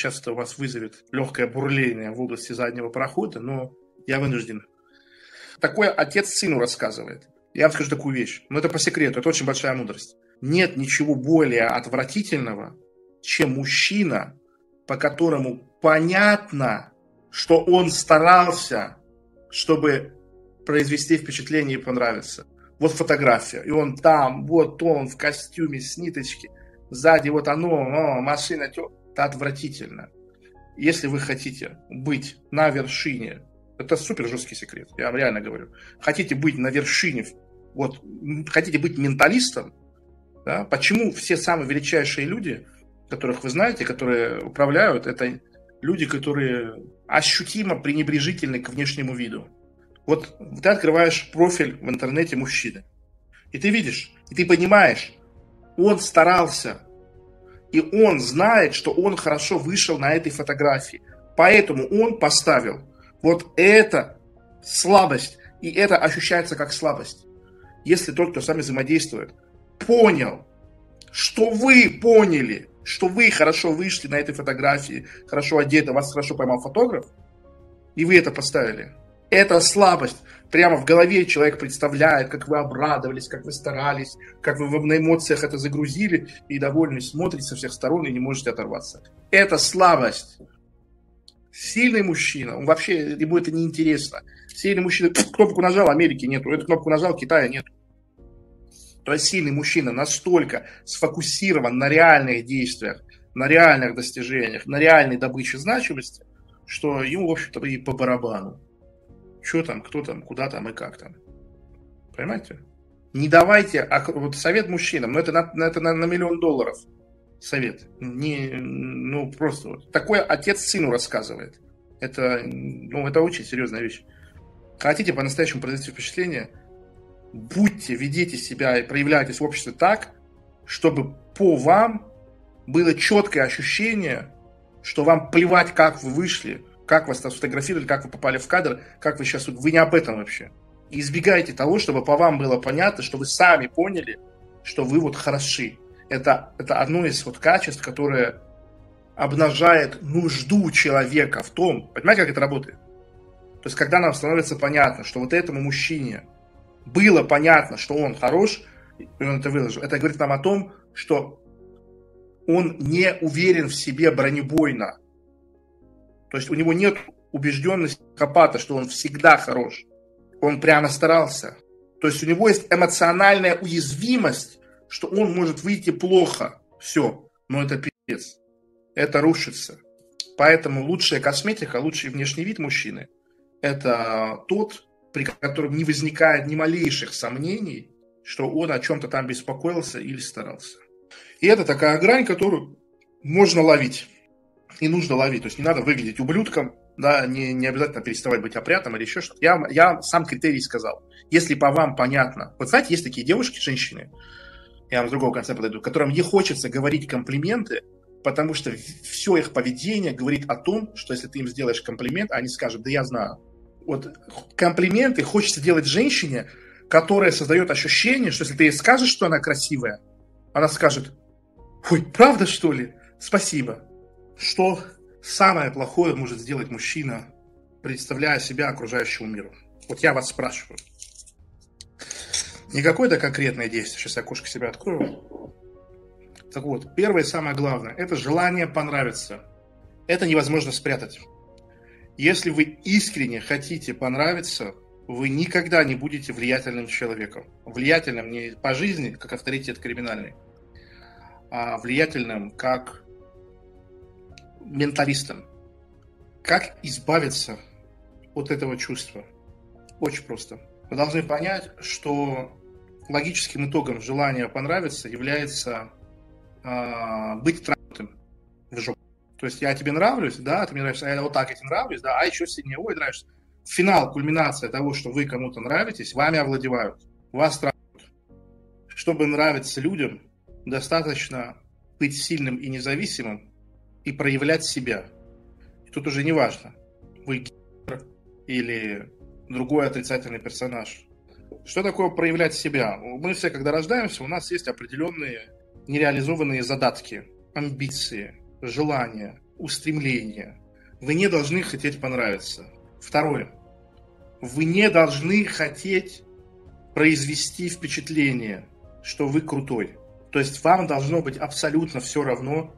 сейчас это у вас вызовет легкое бурление в области заднего прохода, но я вынужден. Такое отец сыну рассказывает. Я вам скажу такую вещь, но это по секрету, это очень большая мудрость. Нет ничего более отвратительного, чем мужчина, по которому понятно, что он старался, чтобы произвести впечатление и понравиться. Вот фотография, и он там, вот он в костюме с ниточки, сзади вот оно, о, машина, это отвратительно. Если вы хотите быть на вершине, это супер жесткий секрет, я вам реально говорю. Хотите быть на вершине, вот, хотите быть менталистом, да, почему все самые величайшие люди, которых вы знаете, которые управляют, это люди, которые ощутимо пренебрежительны к внешнему виду. Вот ты открываешь профиль в интернете мужчины, и ты видишь, и ты понимаешь, он старался, и он знает, что он хорошо вышел на этой фотографии. Поэтому он поставил вот это слабость, и это ощущается как слабость. Если тот, кто с вами взаимодействует, понял, что вы поняли, что вы хорошо вышли на этой фотографии, хорошо одеты, вас хорошо поймал фотограф, и вы это поставили. Это слабость. Прямо в голове человек представляет, как вы обрадовались, как вы старались, как вы на эмоциях это загрузили и довольны смотрите со всех сторон и не можете оторваться. Это слабость. Сильный мужчина, он вообще, ему это не интересно. Сильный мужчина, кнопку нажал, Америки нету, эту кнопку нажал, Китая нету. То есть сильный мужчина настолько сфокусирован на реальных действиях, на реальных достижениях, на реальной добыче значимости, что ему, в общем-то, и по барабану. Что там, кто там, куда там и как там. Понимаете? Не давайте, а вот совет мужчинам, но это на, это на, на миллион долларов совет. Не, ну, просто вот. Такое отец сыну рассказывает. Это, ну, это очень серьезная вещь. Хотите по-настоящему произвести впечатление, будьте, ведите себя и проявляйтесь в обществе так, чтобы по вам было четкое ощущение, что вам плевать, как вы вышли, как вас там сфотографировали, как вы попали в кадр, как вы сейчас... Вы не об этом вообще. И избегайте того, чтобы по вам было понятно, что вы сами поняли, что вы вот хороши. Это, это одно из вот качеств, которое обнажает нужду человека в том, понимаете, как это работает? То есть, когда нам становится понятно, что вот этому мужчине было понятно, что он хорош, и он это выложил, это говорит нам о том, что он не уверен в себе бронебойно. То есть у него нет убежденности копата, что он всегда хорош. Он прямо старался. То есть у него есть эмоциональная уязвимость, что он может выйти плохо. Все. Но это пиздец. Это рушится. Поэтому лучшая косметика, лучший внешний вид мужчины – это тот, при котором не возникает ни малейших сомнений, что он о чем-то там беспокоился или старался. И это такая грань, которую можно ловить. И нужно ловить. То есть не надо выглядеть ублюдком, да, не, не обязательно переставать быть опрятным или еще что-то. Я, я сам критерий сказал. Если по вам понятно. Вот знаете, есть такие девушки, женщины, я вам с другого конца подойду, которым не хочется говорить комплименты, потому что все их поведение говорит о том, что если ты им сделаешь комплимент, они скажут, да я знаю, вот комплименты хочется делать женщине, которая создает ощущение, что если ты ей скажешь, что она красивая, она скажет, ой, правда что ли? Спасибо. Что самое плохое может сделать мужчина, представляя себя окружающему миру? Вот я вас спрашиваю. Не какое-то конкретное действие, сейчас я окошко себя открою. Так вот, первое и самое главное – это желание понравиться. Это невозможно спрятать. Если вы искренне хотите понравиться, вы никогда не будете влиятельным человеком. Влиятельным не по жизни, как авторитет криминальный, а влиятельным как менталистом. Как избавиться от этого чувства? Очень просто. Вы должны понять, что логическим итогом желания понравиться является э, быть тронутым в жопу. То есть я тебе нравлюсь, да, ты мне нравишься, а я вот так я тебе нравлюсь, да, а еще сильнее, ой, нравишься. Финал, кульминация того, что вы кому-то нравитесь, вами овладевают, вас травят. Чтобы нравиться людям, достаточно быть сильным и независимым и проявлять себя. И тут уже не важно, вы или другой отрицательный персонаж. Что такое проявлять себя? Мы все, когда рождаемся, у нас есть определенные нереализованные задатки, амбиции, желания, устремления. Вы не должны хотеть понравиться. Второе. Вы не должны хотеть произвести впечатление, что вы крутой. То есть вам должно быть абсолютно все равно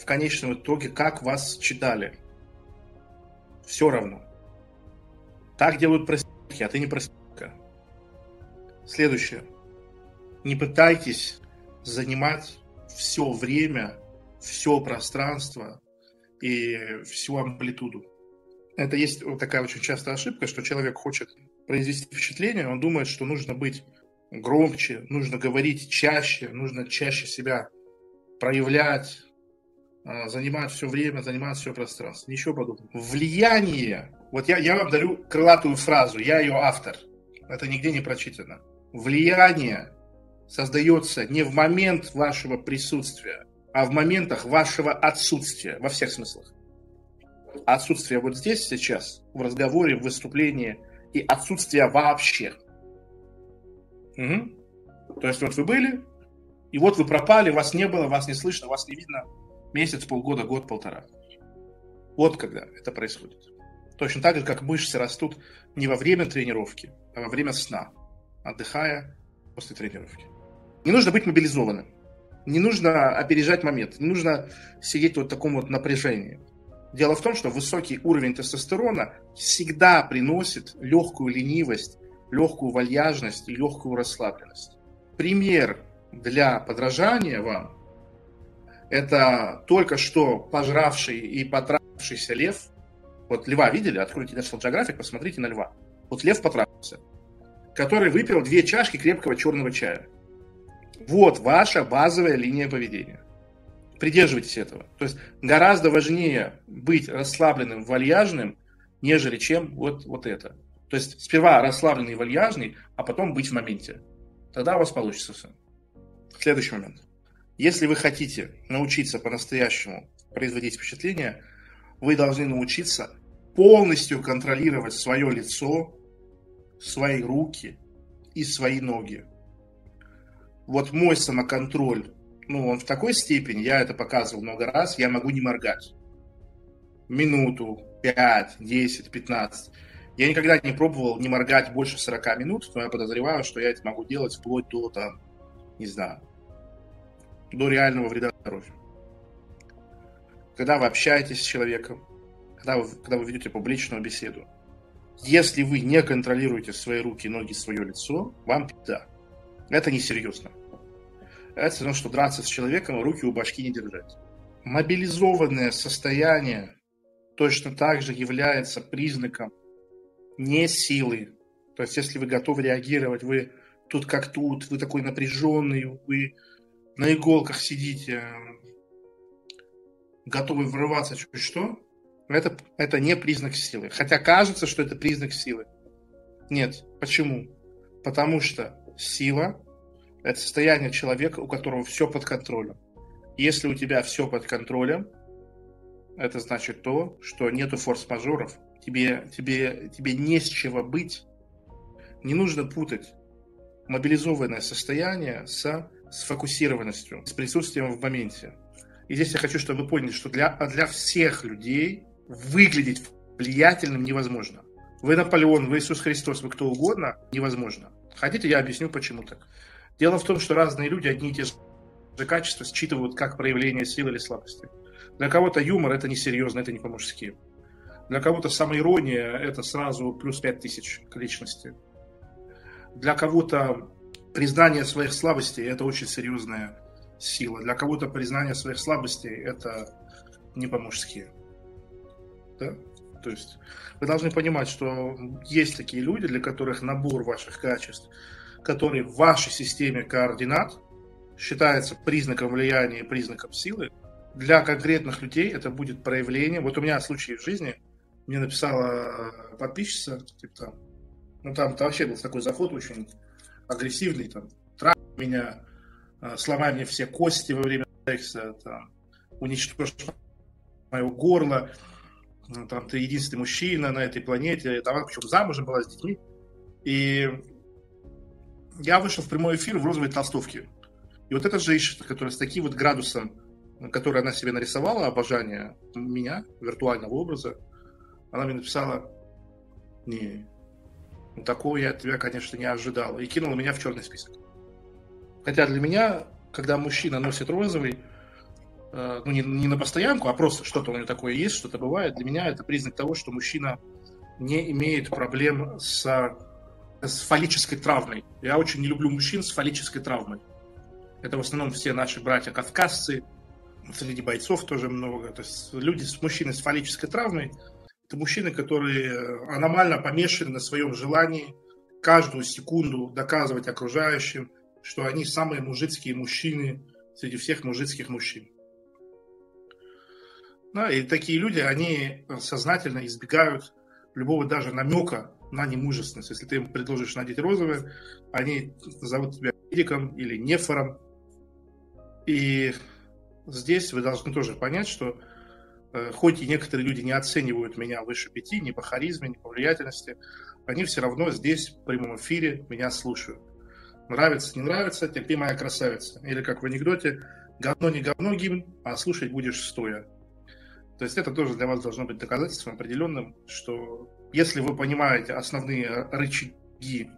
в конечном итоге, как вас читали. Все равно. Так делают проститутки, а ты не проститутка. Следующее. Не пытайтесь занимать все время, все пространство и всю амплитуду. Это есть вот такая очень частая ошибка, что человек хочет произвести впечатление, он думает, что нужно быть громче, нужно говорить чаще, нужно чаще себя проявлять, а, занимать все время, занимать все пространство. Ничего подобного. Влияние. Вот я, я вам дарю крылатую фразу, я ее автор. Это нигде не прочитано. Влияние создается не в момент вашего присутствия, а в моментах вашего отсутствия, во всех смыслах. Отсутствие вот здесь, сейчас, в разговоре, в выступлении, и отсутствие вообще. Угу. То есть вот вы были, и вот вы пропали, вас не было, вас не слышно, вас не видно месяц, полгода, год, полтора. Вот когда это происходит. Точно так же, как мышцы растут не во время тренировки, а во время сна, отдыхая после тренировки. Не нужно быть мобилизованным. Не нужно опережать момент. Не нужно сидеть вот в таком вот напряжении. Дело в том, что высокий уровень тестостерона всегда приносит легкую ленивость, легкую вальяжность легкую расслабленность. Пример для подражания вам – это только что пожравший и потравшийся лев. Вот льва видели? Откройте National Geographic, посмотрите на льва. Вот лев потравился, который выпил две чашки крепкого черного чая. Вот ваша базовая линия поведения. Придерживайтесь этого. То есть гораздо важнее быть расслабленным, вальяжным, нежели чем вот, вот это. То есть сперва расслабленный и вальяжный, а потом быть в моменте. Тогда у вас получится все. Следующий момент. Если вы хотите научиться по-настоящему производить впечатление, вы должны научиться полностью контролировать свое лицо, свои руки и свои ноги вот мой самоконтроль, ну, он в такой степени, я это показывал много раз, я могу не моргать. Минуту, 5, 10, 15. Я никогда не пробовал не моргать больше 40 минут, но я подозреваю, что я это могу делать вплоть до, там, не знаю, до реального вреда здоровью. Когда вы общаетесь с человеком, когда вы, когда вы ведете публичную беседу, если вы не контролируете свои руки, ноги, свое лицо, вам пизда. Это несерьезно. Это все что драться с человеком, руки у башки не держать. Мобилизованное состояние точно так же является признаком не силы. То есть, если вы готовы реагировать, вы тут как тут, вы такой напряженный, вы на иголках сидите, готовы врываться чуть что, это, это не признак силы. Хотя кажется, что это признак силы. Нет. Почему? Потому что сила – это состояние человека, у которого все под контролем. Если у тебя все под контролем, это значит то, что нету форс-мажоров, тебе, тебе, тебе не с чего быть. Не нужно путать мобилизованное состояние с сфокусированностью, с присутствием в моменте. И здесь я хочу, чтобы вы поняли, что для, для всех людей выглядеть влиятельным невозможно. Вы Наполеон, вы Иисус Христос, вы кто угодно, невозможно. Хотите, я объясню, почему так. Дело в том, что разные люди одни и те же качества считывают как проявление силы или слабости. Для кого-то юмор – это несерьезно, это не по-мужски. Для кого-то самоирония – это сразу плюс пять тысяч к личности. Для кого-то признание своих слабостей – это очень серьезная сила. Для кого-то признание своих слабостей – это не по-мужски. Да? То есть вы должны понимать, что есть такие люди, для которых набор ваших качеств, который в вашей системе координат считается признаком влияния, признаком силы, для конкретных людей это будет проявление. Вот у меня случай в жизни, мне написала подписчица, типа там, ну там вообще был такой заход очень агрессивный, там, трах меня, э, сломай мне все кости во время секса, там, уничтожь мое горло, ну, там, ты единственный мужчина на этой планете, там, причем замужем была с детьми. И я вышел в прямой эфир в розовой толстовке. И вот эта женщина, которая с таким вот градусом которое она себе нарисовала, обожание меня, виртуального образа, она мне написала, не, такого я от тебя, конечно, не ожидала, и кинула меня в черный список. Хотя для меня, когда мужчина носит розовый, э, ну, не, не на постоянку, а просто что-то у него такое есть, что-то бывает, для меня это признак того, что мужчина не имеет проблем с, с фаллической травмой. Я очень не люблю мужчин с фаллической травмой. Это в основном все наши братья-кавказцы, среди бойцов тоже много. То есть люди с мужчиной с фаллической травмой – это мужчины, которые аномально помешаны на своем желании каждую секунду доказывать окружающим, что они самые мужицкие мужчины среди всех мужицких мужчин. Да, и такие люди, они сознательно избегают любого даже намека на немужественность. Если ты им предложишь надеть розовое, они зовут тебя медиком или нефором. И здесь вы должны тоже понять, что э, хоть и некоторые люди не оценивают меня выше пяти, ни по харизме, ни по влиятельности, они все равно здесь в прямом эфире меня слушают. Нравится, не нравится, терпи, моя красавица. Или как в анекдоте, говно не говно гимн, а слушать будешь стоя. То есть это тоже для вас должно быть доказательством определенным, что если вы понимаете основные рычаги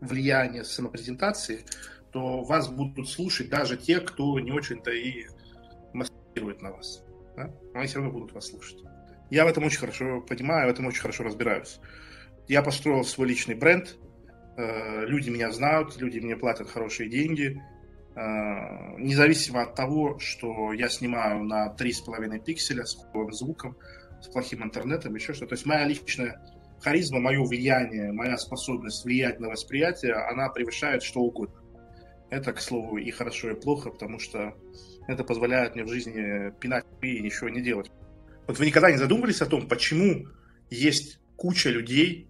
влияния самопрезентации, то вас будут слушать даже те, кто не очень-то и мастирует на вас. Да? Они все равно будут вас слушать. Я в этом очень хорошо понимаю, в этом очень хорошо разбираюсь. Я построил свой личный бренд, э, люди меня знают, люди мне платят хорошие деньги, Э, независимо от того, что я снимаю на 3,5 пикселя с плохим звуком, с плохим интернетом, еще что-то. То есть моя личная харизма, мое влияние, моя способность влиять на восприятие, она превышает что угодно. Это, к слову, и хорошо, и плохо, потому что это позволяет мне в жизни пинать и ничего не делать. Вот вы никогда не задумывались о том, почему есть куча людей,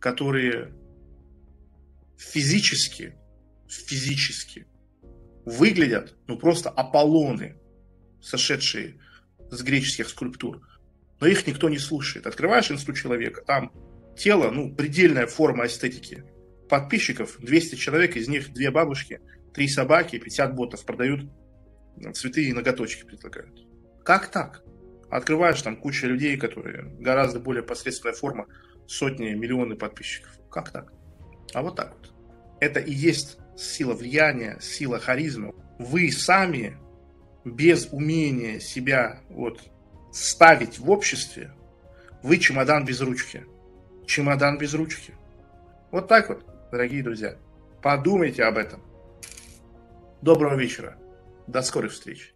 которые физически, физически выглядят, ну, просто Аполлоны, сошедшие с греческих скульптур. Но их никто не слушает. Открываешь инсту человека, там тело, ну, предельная форма эстетики. Подписчиков 200 человек, из них две бабушки, три собаки, 50 ботов продают цветы и ноготочки предлагают. Как так? Открываешь там куча людей, которые гораздо более посредственная форма, сотни, миллионы подписчиков. Как так? А вот так вот. Это и есть сила влияния, сила харизмы, вы сами без умения себя вот ставить в обществе, вы чемодан без ручки. Чемодан без ручки. Вот так вот, дорогие друзья. Подумайте об этом. Доброго вечера. До скорых встреч.